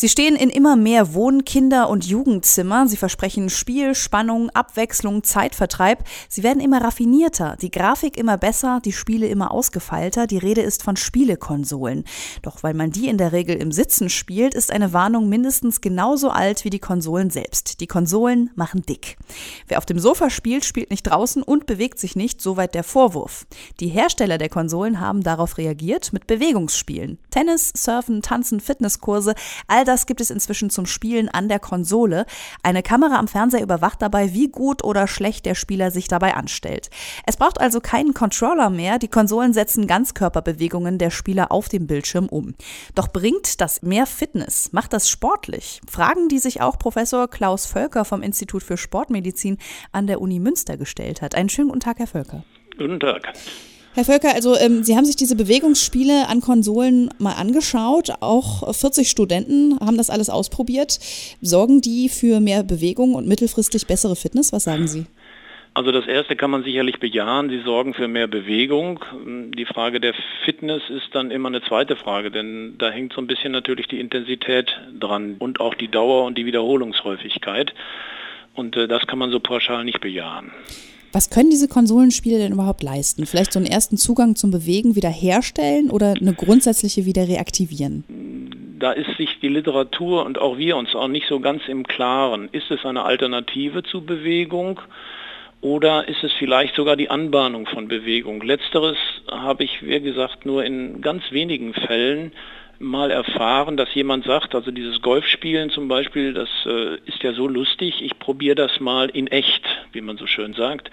Sie stehen in immer mehr Wohn-, Kinder- und Jugendzimmer. Sie versprechen Spiel, Spannung, Abwechslung, Zeitvertreib. Sie werden immer raffinierter, die Grafik immer besser, die Spiele immer ausgefeilter. Die Rede ist von Spielekonsolen. Doch weil man die in der Regel im Sitzen spielt, ist eine Warnung mindestens genauso alt wie die Konsolen selbst. Die Konsolen machen dick. Wer auf dem Sofa spielt, spielt nicht draußen und bewegt sich nicht, soweit der Vorwurf. Die Hersteller der Konsolen haben darauf reagiert mit Bewegungsspielen. Tennis, Surfen, Tanzen, Fitnesskurse, all das gibt es inzwischen zum Spielen an der Konsole. Eine Kamera am Fernseher überwacht dabei, wie gut oder schlecht der Spieler sich dabei anstellt. Es braucht also keinen Controller mehr. Die Konsolen setzen Ganzkörperbewegungen der Spieler auf dem Bildschirm um. Doch bringt das mehr Fitness? Macht das sportlich? Fragen, die sich auch Professor Klaus Völker vom Institut für Sportmedizin an der Uni Münster gestellt hat. Einen schönen guten Tag, Herr Völker. Guten Tag. Herr Völker, also ähm, Sie haben sich diese Bewegungsspiele an Konsolen mal angeschaut. Auch 40 Studenten haben das alles ausprobiert. Sorgen die für mehr Bewegung und mittelfristig bessere Fitness? Was sagen Sie? Also das erste kann man sicherlich bejahen. Sie sorgen für mehr Bewegung. Die Frage der Fitness ist dann immer eine zweite Frage, denn da hängt so ein bisschen natürlich die Intensität dran und auch die Dauer und die Wiederholungshäufigkeit. Und äh, das kann man so pauschal nicht bejahen. Was können diese Konsolenspiele denn überhaupt leisten? Vielleicht so einen ersten Zugang zum Bewegen wieder herstellen oder eine grundsätzliche wieder reaktivieren? Da ist sich die Literatur und auch wir uns auch nicht so ganz im Klaren. Ist es eine Alternative zu Bewegung? Oder ist es vielleicht sogar die Anbahnung von Bewegung? Letzteres habe ich, wie gesagt, nur in ganz wenigen Fällen mal erfahren, dass jemand sagt, also dieses Golfspielen zum Beispiel, das äh, ist ja so lustig, ich probiere das mal in echt, wie man so schön sagt.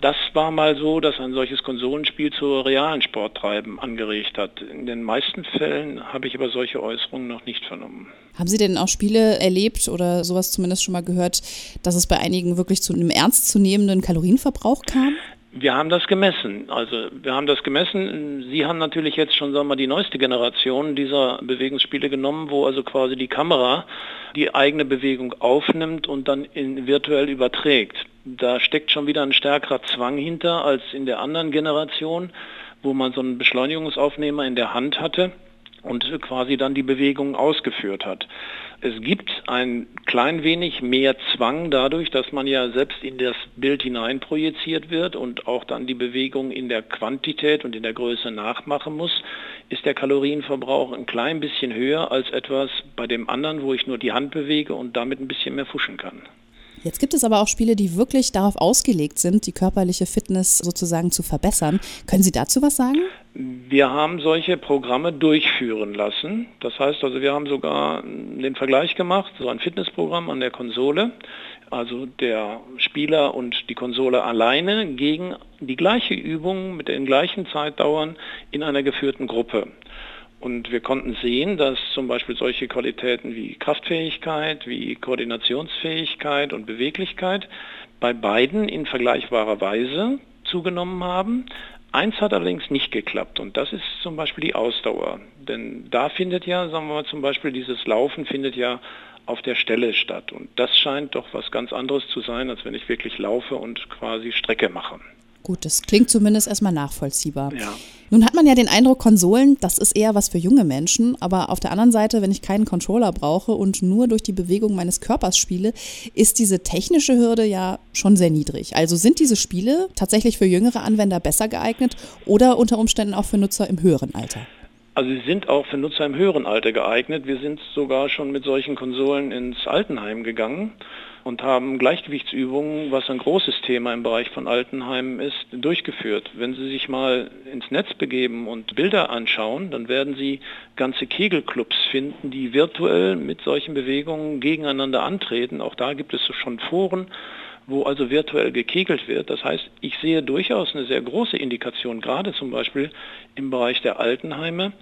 Das war mal so, dass ein solches Konsolenspiel zu realen Sporttreiben angeregt hat. In den meisten Fällen habe ich aber solche Äußerungen noch nicht vernommen. Haben Sie denn auch Spiele erlebt oder sowas zumindest schon mal gehört, dass es bei einigen wirklich zu einem ernstzunehmenden Kalorienverbrauch kam? Wir haben das gemessen. Also wir haben das gemessen. Sie haben natürlich jetzt schon sagen wir mal, die neueste Generation dieser Bewegungsspiele genommen, wo also quasi die Kamera die eigene Bewegung aufnimmt und dann in, virtuell überträgt. Da steckt schon wieder ein stärkerer Zwang hinter als in der anderen Generation, wo man so einen Beschleunigungsaufnehmer in der Hand hatte und quasi dann die Bewegung ausgeführt hat. Es gibt ein klein wenig mehr Zwang dadurch, dass man ja selbst in das Bild hinein projiziert wird und auch dann die Bewegung in der Quantität und in der Größe nachmachen muss, ist der Kalorienverbrauch ein klein bisschen höher als etwas bei dem anderen, wo ich nur die Hand bewege und damit ein bisschen mehr fuschen kann. Jetzt gibt es aber auch Spiele, die wirklich darauf ausgelegt sind, die körperliche Fitness sozusagen zu verbessern. Können Sie dazu was sagen? Wir haben solche Programme durchführen lassen. Das heißt also, wir haben sogar den Vergleich gemacht, so ein Fitnessprogramm an der Konsole, also der Spieler und die Konsole alleine gegen die gleiche Übung mit den gleichen Zeitdauern in einer geführten Gruppe. Und wir konnten sehen, dass zum Beispiel solche Qualitäten wie Kraftfähigkeit, wie Koordinationsfähigkeit und Beweglichkeit bei beiden in vergleichbarer Weise zugenommen haben. Eins hat allerdings nicht geklappt und das ist zum Beispiel die Ausdauer. Denn da findet ja, sagen wir mal zum Beispiel, dieses Laufen findet ja auf der Stelle statt. Und das scheint doch was ganz anderes zu sein, als wenn ich wirklich laufe und quasi Strecke mache. Gut, das klingt zumindest erstmal nachvollziehbar. Ja. Nun hat man ja den Eindruck, Konsolen, das ist eher was für junge Menschen, aber auf der anderen Seite, wenn ich keinen Controller brauche und nur durch die Bewegung meines Körpers spiele, ist diese technische Hürde ja schon sehr niedrig. Also sind diese Spiele tatsächlich für jüngere Anwender besser geeignet oder unter Umständen auch für Nutzer im höheren Alter? Also sie sind auch für Nutzer im höheren Alter geeignet. Wir sind sogar schon mit solchen Konsolen ins Altenheim gegangen und haben Gleichgewichtsübungen, was ein großes Thema im Bereich von Altenheimen ist, durchgeführt. Wenn Sie sich mal ins Netz begeben und Bilder anschauen, dann werden Sie ganze Kegelclubs finden, die virtuell mit solchen Bewegungen gegeneinander antreten. Auch da gibt es schon Foren wo also virtuell gekegelt wird. Das heißt, ich sehe durchaus eine sehr große Indikation, gerade zum Beispiel im Bereich der Altenheime,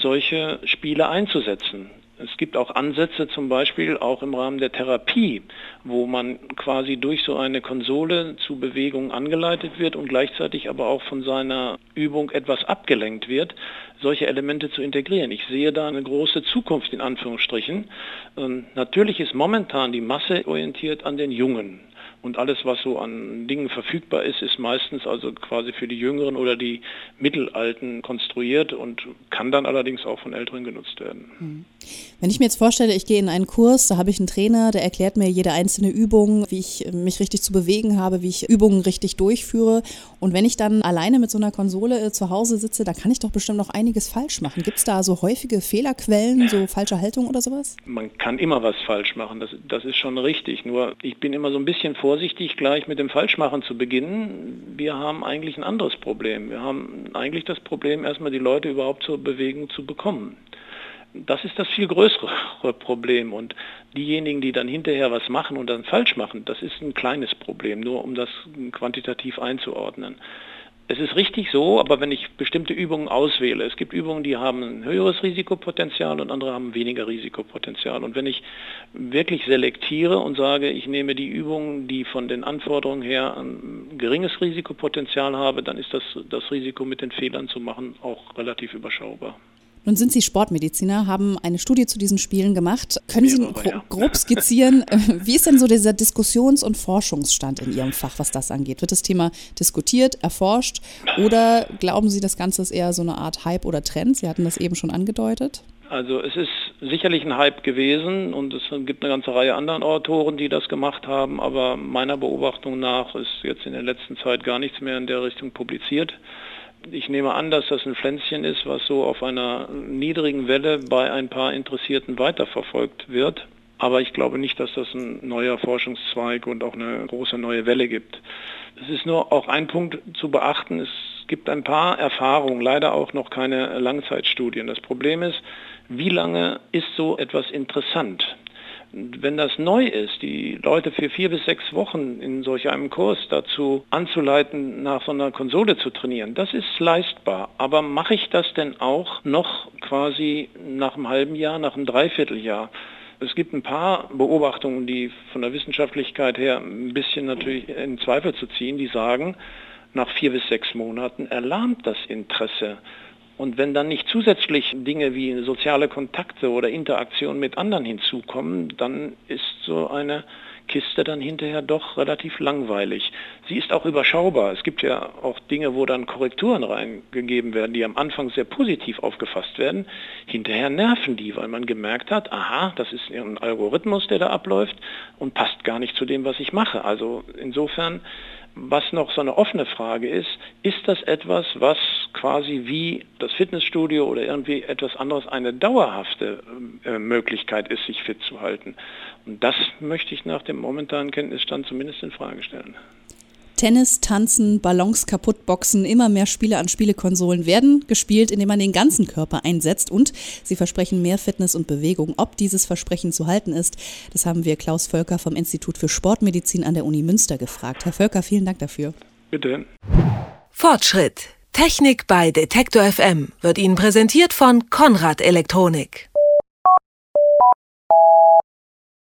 solche Spiele einzusetzen. Es gibt auch Ansätze zum Beispiel auch im Rahmen der Therapie, wo man quasi durch so eine Konsole zu Bewegungen angeleitet wird und gleichzeitig aber auch von seiner Übung etwas abgelenkt wird, solche Elemente zu integrieren. Ich sehe da eine große Zukunft in Anführungsstrichen. Ähm, natürlich ist momentan die Masse orientiert an den Jungen Und alles, was so an Dingen verfügbar ist, ist meistens also quasi für die Jüngeren oder die Mittelalten konstruiert und kann dann allerdings auch von Älteren genutzt werden. Hm. Wenn ich mir jetzt vorstelle, ich gehe in einen Kurs, da habe ich einen Trainer, der erklärt mir jede einzelne Übung, wie ich mich richtig zu bewegen habe, wie ich Übungen richtig durchführe. Und wenn ich dann alleine mit so einer Konsole äh, zu Hause sitze, da kann ich doch bestimmt noch einiges falsch machen. Gibt es da so häufige Fehlerquellen, so falsche Haltung oder sowas? Man kann immer was falsch machen, das, das ist schon richtig. Nur ich bin immer so ein bisschen vorsichtig, gleich mit dem Falschmachen zu beginnen. Wir haben eigentlich ein anderes Problem. Wir haben eigentlich das Problem, erstmal die Leute überhaupt zur Bewegung zu bekommen. Das ist das viel größere Problem. Und diejenigen, die dann hinterher was machen und dann falsch machen, das ist ein kleines Problem, nur um das quantitativ einzuordnen. Es ist richtig so, aber wenn ich bestimmte Übungen auswähle, es gibt Übungen, die haben ein höheres Risikopotenzial und andere haben weniger Risikopotenzial. Und wenn ich wirklich selektiere und sage, ich nehme die Übungen, die von den Anforderungen her ein geringes Risikopotenzial haben, dann ist das, das Risiko mit den Fehlern zu machen auch relativ überschaubar. Nun sind Sie Sportmediziner, haben eine Studie zu diesen Spielen gemacht. Können Sie gro grob skizzieren, äh, wie ist denn so dieser Diskussions- und Forschungsstand in Ihrem Fach, was das angeht? Wird das Thema diskutiert, erforscht oder glauben Sie, das Ganze ist eher so eine Art Hype oder Trend? Sie hatten das eben schon angedeutet. Also es ist sicherlich ein Hype gewesen und es gibt eine ganze Reihe anderen Autoren, die das gemacht haben, aber meiner Beobachtung nach ist jetzt in der letzten Zeit gar nichts mehr in der Richtung publiziert. Ich nehme an, dass das ein Pflänzchen ist, was so auf einer niedrigen Welle bei ein paar Interessierten weiterverfolgt wird. Aber ich glaube nicht, dass das ein neuer Forschungszweig und auch eine große neue Welle gibt. Es ist nur auch ein Punkt zu beachten. Es gibt ein paar Erfahrungen, leider auch noch keine Langzeitstudien. Das Problem ist, wie lange ist so etwas interessant? Wenn das neu ist, die Leute für vier bis sechs Wochen in solch einem Kurs dazu anzuleiten, nach so einer Konsole zu trainieren, das ist leistbar. Aber mache ich das denn auch noch quasi nach einem halben Jahr, nach einem Dreivierteljahr? Es gibt ein paar Beobachtungen, die von der Wissenschaftlichkeit her ein bisschen natürlich in Zweifel zu ziehen, die sagen, nach vier bis sechs Monaten erlahmt das Interesse und wenn dann nicht zusätzlich Dinge wie soziale Kontakte oder Interaktion mit anderen hinzukommen, dann ist so eine Kiste dann hinterher doch relativ langweilig. Sie ist auch überschaubar. Es gibt ja auch Dinge, wo dann Korrekturen reingegeben werden, die am Anfang sehr positiv aufgefasst werden. Hinterher nerven die, weil man gemerkt hat, aha, das ist ein Algorithmus, der da abläuft und passt gar nicht zu dem, was ich mache. Also insofern was noch so eine offene Frage ist, ist das etwas, was quasi wie das Fitnessstudio oder irgendwie etwas anderes eine dauerhafte äh, Möglichkeit ist, sich fit zu halten? Und das möchte ich nach dem momentanen Kenntnisstand zumindest in Frage stellen. Tennis, Tanzen, Ballons kaputt boxen, immer mehr Spiele an Spielekonsolen werden gespielt, indem man den ganzen Körper einsetzt und sie versprechen mehr Fitness und Bewegung. Ob dieses Versprechen zu halten ist, das haben wir Klaus Völker vom Institut für Sportmedizin an der Uni Münster gefragt. Herr Völker, vielen Dank dafür. Bitte. Fortschritt. Technik bei Detektor FM wird Ihnen präsentiert von Konrad Elektronik.